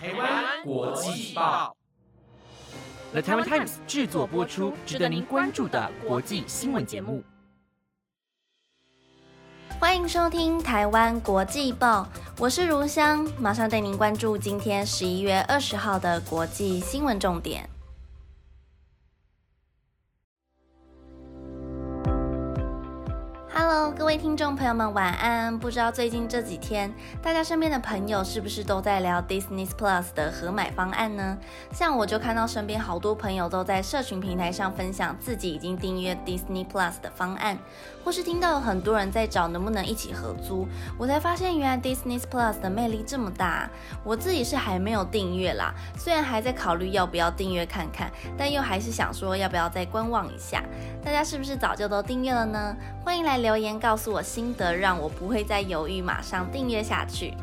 台湾国际报，The Taiwan Times 制作播出，值得您关注的国际新闻节目。欢迎收听台湾国际报，我是如香，马上带您关注今天十一月二十号的国际新闻重点。Hello，各位听众朋友们，晚安。不知道最近这几天，大家身边的朋友是不是都在聊 Disney Plus 的合买方案呢？像我就看到身边好多朋友都在社群平台上分享自己已经订阅 Disney Plus 的方案，或是听到有很多人在找能不能一起合租，我才发现原来 Disney Plus 的魅力这么大。我自己是还没有订阅啦，虽然还在考虑要不要订阅看看，但又还是想说要不要再观望一下。大家是不是早就都订阅了呢？欢迎来留言告诉我心得，让我不会再犹豫，马上订阅下去。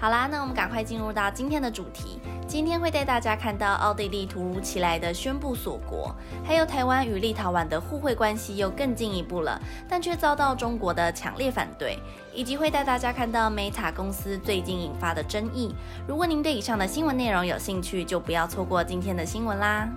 好啦，那我们赶快进入到今天的主题。今天会带大家看到奥地利突如其来的宣布锁国，还有台湾与立陶宛的互惠关系又更进一步了，但却遭到中国的强烈反对，以及会带大家看到 Meta 公司最近引发的争议。如果您对以上的新闻内容有兴趣，就不要错过今天的新闻啦。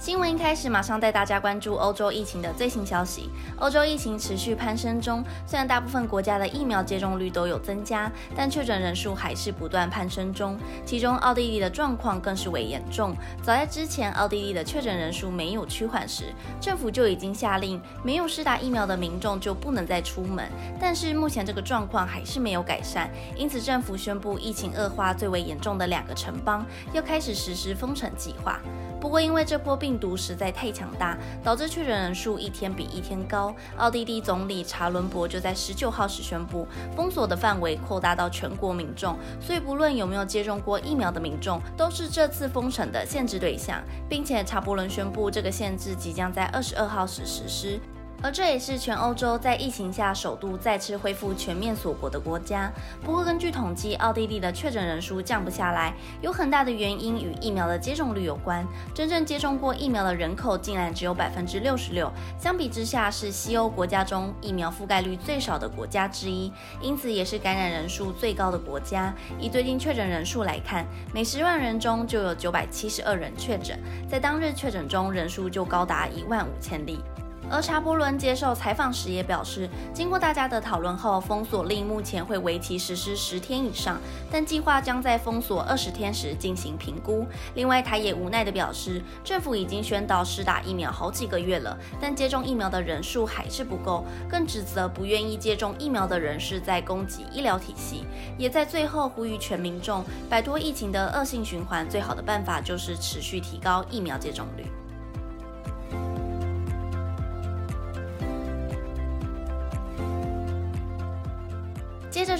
新闻一开始，马上带大家关注欧洲疫情的最新消息。欧洲疫情持续攀升中，虽然大部分国家的疫苗接种率都有增加，但确诊人数还是不断攀升中。其中，奥地利的状况更是为严重。早在之前，奥地利的确诊人数没有趋缓时，政府就已经下令，没有施打疫苗的民众就不能再出门。但是目前这个状况还是没有改善，因此政府宣布，疫情恶化最为严重的两个城邦要开始实施封城计划。不过，因为这波病毒实在太强大，导致确诊人数一天比一天高。奥地利总理查伦伯就在十九号时宣布，封锁的范围扩大到全国民众，所以不论有没有接种过疫苗的民众，都是这次封城的限制对象，并且查伯伦宣布，这个限制即将在二十二号时实施。而这也是全欧洲在疫情下首度再次恢复全面锁国的国家。不过，根据统计，奥地利的确诊人数降不下来，有很大的原因与疫苗的接种率有关。真正接种过疫苗的人口竟然只有百分之六十六，相比之下是西欧国家中疫苗覆盖率最少的国家之一，因此也是感染人数最高的国家。以最近确诊人数来看，每十万人中就有九百七十二人确诊，在当日确诊中人数就高达一万五千例。而查伯伦接受采访时也表示，经过大家的讨论后，封锁令目前会为期实施十天以上，但计划将在封锁二十天时进行评估。另外，他也无奈地表示，政府已经宣导施打疫苗好几个月了，但接种疫苗的人数还是不够，更指责不愿意接种疫苗的人是在攻击医疗体系，也在最后呼吁全民众摆脱疫情的恶性循环，最好的办法就是持续提高疫苗接种率。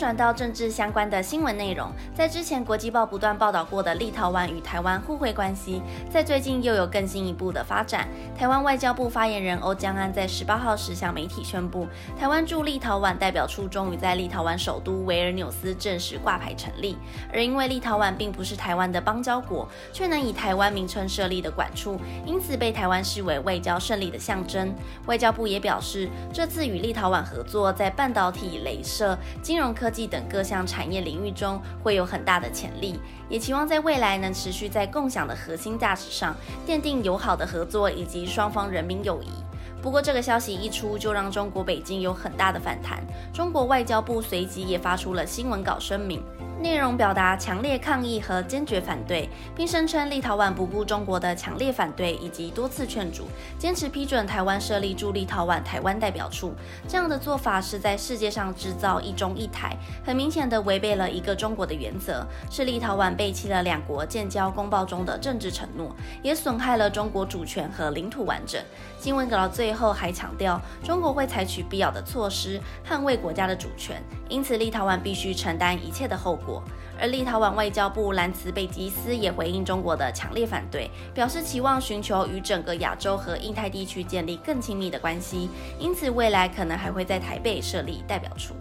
转到政治相关的新闻内容，在之前国际报不断报道过的立陶宛与台湾互惠关系，在最近又有更进一步的发展。台湾外交部发言人欧江安在十八号时向媒体宣布，台湾驻立陶宛代表处终于在立陶宛首都维尔纽斯正式挂牌成立。而因为立陶宛并不是台湾的邦交国，却能以台湾名称设立的管处，因此被台湾视为外交胜利的象征。外交部也表示，这次与立陶宛合作，在半导体、镭射、金融科技等各项产业领域中会有很大的潜力，也期望在未来能持续在共享的核心价值上奠定友好的合作以及双方人民友谊。不过，这个消息一出，就让中国北京有很大的反弹。中国外交部随即也发出了新闻稿声明。内容表达强烈抗议和坚决反对，并声称立陶宛不顾中国的强烈反对以及多次劝阻，坚持批准台湾设立驻立陶宛台湾代表处。这样的做法是在世界上制造一中一台，很明显的违背了一个中国的原则，是立陶宛背弃了两国建交公报中的政治承诺，也损害了中国主权和领土完整。新闻稿最最后还强调，中国会采取必要的措施捍卫国家的主权，因此立陶宛必须承担一切的后果。而立陶宛外交部兰茨贝吉斯也回应中国的强烈反对，表示期望寻求与整个亚洲和印太地区建立更亲密的关系，因此未来可能还会在台北设立代表处。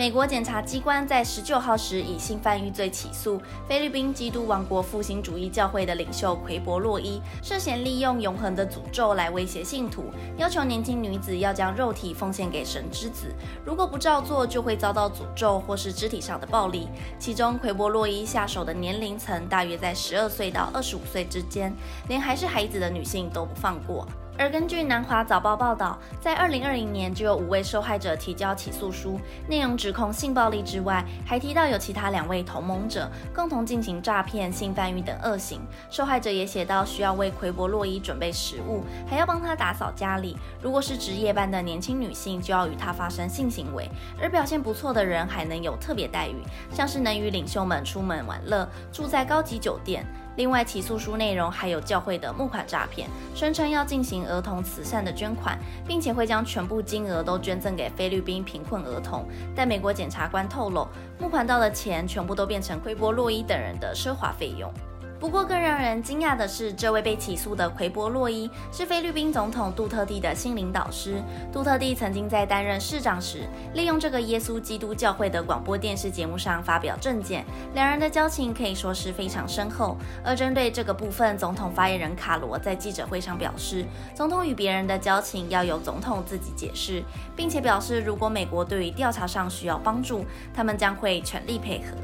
美国检察机关在十九号时以性犯罪罪起诉菲律宾基督王国复兴主义教会的领袖奎博洛伊，涉嫌利用永恒的诅咒来威胁信徒，要求年轻女子要将肉体奉献给神之子，如果不照做，就会遭到诅咒或是肢体上的暴力。其中，奎博洛伊下手的年龄层大约在十二岁到二十五岁之间，连还是孩子的女性都不放过。而根据南华早报报道，在二零二零年就有五位受害者提交起诉书，内容指控性暴力之外，还提到有其他两位同盟者共同进行诈骗、性贩运等恶行。受害者也写到需要为奎博洛伊准备食物，还要帮他打扫家里。如果是值夜班的年轻女性，就要与他发生性行为。而表现不错的人还能有特别待遇，像是能与领袖们出门玩乐，住在高级酒店。另外，起诉书内容还有教会的募款诈骗，声称要进行儿童慈善的捐款，并且会将全部金额都捐赠给菲律宾贫困儿童。但美国检察官透露，募款到的钱全部都变成奎波洛伊等人的奢华费用。不过，更让人惊讶的是，这位被起诉的奎波洛伊是菲律宾总统杜特地的心灵导师。杜特地曾经在担任市长时，利用这个耶稣基督教会的广播电视节目上发表政见，两人的交情可以说是非常深厚。而针对这个部分，总统发言人卡罗在记者会上表示，总统与别人的交情要由总统自己解释，并且表示，如果美国对于调查上需要帮助，他们将会全力配合。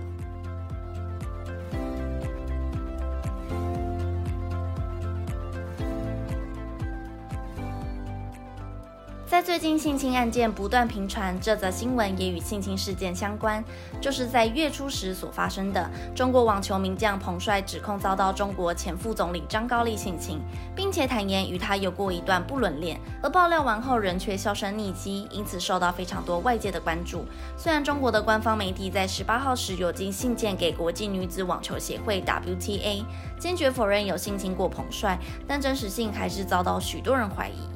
最近性侵案件不断频传，这则新闻也与性侵事件相关，就是在月初时所发生的中国网球名将彭帅指控遭到中国前副总理张高丽性侵，并且坦言与他有过一段不伦恋，而爆料完后人却销声匿迹，因此受到非常多外界的关注。虽然中国的官方媒体在十八号时有寄信件给国际女子网球协会 WTA，坚决否认有性侵过彭帅，但真实性还是遭到许多人怀疑。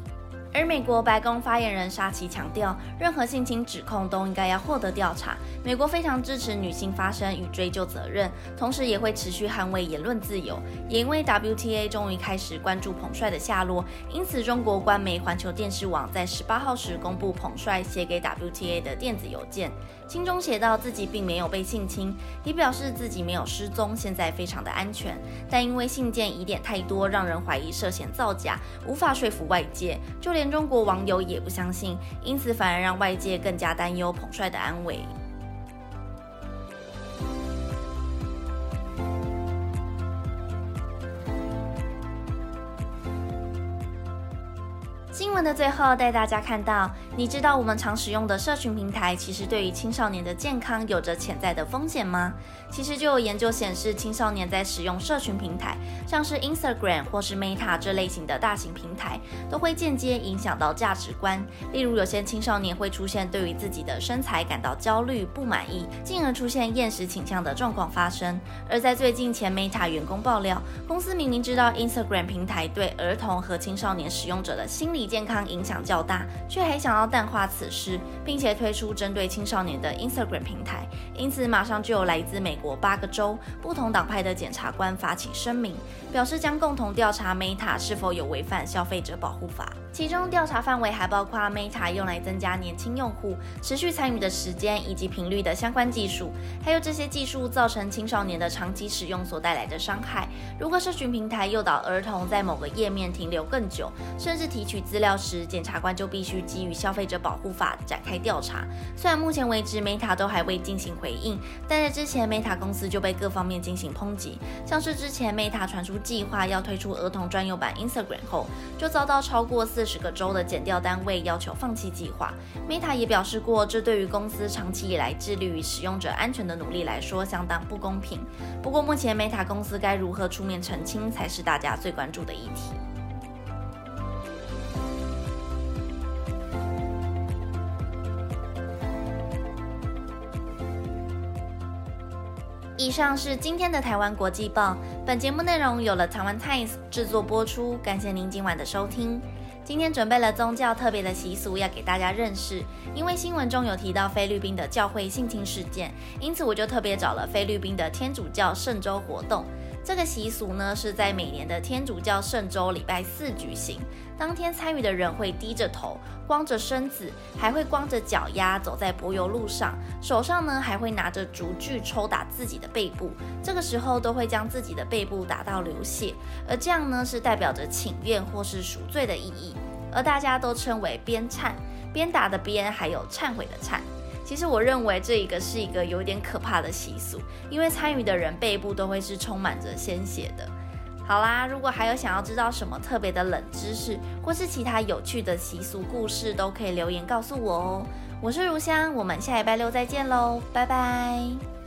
而美国白宫发言人沙奇强调，任何性侵指控都应该要获得调查。美国非常支持女性发声与追究责任，同时也会持续捍卫言论自由。也因为 WTA 终于开始关注彭帅的下落，因此中国官媒环球电视网在十八号时公布彭帅写给 WTA 的电子邮件，信中写到自己并没有被性侵，也表示自己没有失踪，现在非常的安全。但因为信件疑点太多，让人怀疑涉嫌造假，无法说服外界，就连。连中国网友也不相信，因此反而让外界更加担忧彭帅的安危。的最后带大家看到，你知道我们常使用的社群平台，其实对于青少年的健康有着潜在的风险吗？其实就有研究显示，青少年在使用社群平台，像是 Instagram 或是 Meta 这类型的大型平台，都会间接影响到价值观。例如，有些青少年会出现对于自己的身材感到焦虑、不满意，进而出现厌食倾向的状况发生。而在最近前 Meta 员工爆料，公司明明知道 Instagram 平台对儿童和青少年使用者的心理健康影响较大，却还想要淡化此事，并且推出针对青少年的 Instagram 平台。因此，马上就有来自美。国八个州不同党派的检察官发起声明，表示将共同调查 Meta 是否有违反消费者保护法。其中调查范围还包括 Meta 用来增加年轻用户持续参与的时间以及频率的相关技术，还有这些技术造成青少年的长期使用所带来的伤害。如果社群平台诱导儿童在某个页面停留更久，甚至提取资料时，检察官就必须基于消费者保护法展开调查。虽然目前为止 Meta 都还未进行回应，但在之前 Meta 公司就被各方面进行抨击，像是之前 Meta 传出计划要推出儿童专用版 Instagram 后，就遭到超过四。四十个州的减调单位要求放弃计划。Meta 也表示过，这对于公司长期以来致力于使用者安全的努力来说相当不公平。不过，目前 Meta 公司该如何出面澄清，才是大家最关注的议题。以上是今天的台湾国际报。本节目内容有了台湾 Times 制作播出，感谢您今晚的收听。今天准备了宗教特别的习俗要给大家认识，因为新闻中有提到菲律宾的教会性侵事件，因此我就特别找了菲律宾的天主教圣周活动。这个习俗呢是在每年的天主教圣周礼拜四举行。当天参与的人会低着头，光着身子，还会光着脚丫走在柏油路上，手上呢还会拿着竹锯抽打自己的背部。这个时候都会将自己的背部打到流血，而这样呢是代表着请愿或是赎罪的意义。而大家都称为鞭忏，鞭打的鞭，还有忏悔的忏。其实我认为这一个是一个有点可怕的习俗，因为参与的人背部都会是充满着鲜血的。好啦，如果还有想要知道什么特别的冷知识，或是其他有趣的习俗故事，都可以留言告诉我哦。我是如香，我们下礼拜六再见喽，拜拜。